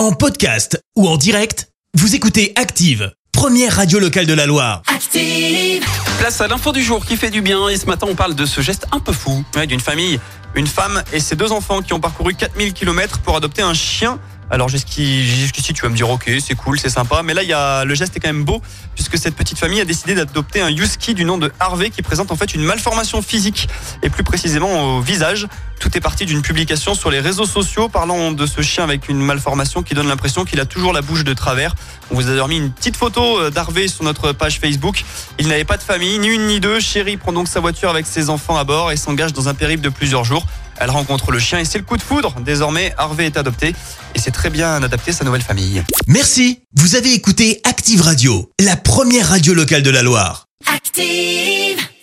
En podcast ou en direct, vous écoutez Active, première radio locale de la Loire. Active. Place à l'info du jour qui fait du bien et ce matin on parle de ce geste un peu fou ouais, d'une famille, une femme et ses deux enfants qui ont parcouru 4000 km pour adopter un chien. Alors jusqu'i- jusqu'ici tu vas me dire ok c'est cool c'est sympa mais là il y a le geste est quand même beau puisque cette petite famille a décidé d'adopter un husky du nom de Harvey qui présente en fait une malformation physique et plus précisément au visage. Tout est parti d'une publication sur les réseaux sociaux parlant de ce chien avec une malformation qui donne l'impression qu'il a toujours la bouche de travers. On vous a d'ailleurs mis une petite photo euh, d'Harvey sur notre page Facebook. Il n'avait pas de famille, ni une ni deux. Chérie prend donc sa voiture avec ses enfants à bord et s'engage dans un périple de plusieurs jours. Elle rencontre le chien et c'est le coup de foudre. Désormais, Harvey est adopté et c'est très bien adapté à sa nouvelle famille. Merci, vous avez écouté Active Radio, la première radio locale de la Loire. Active.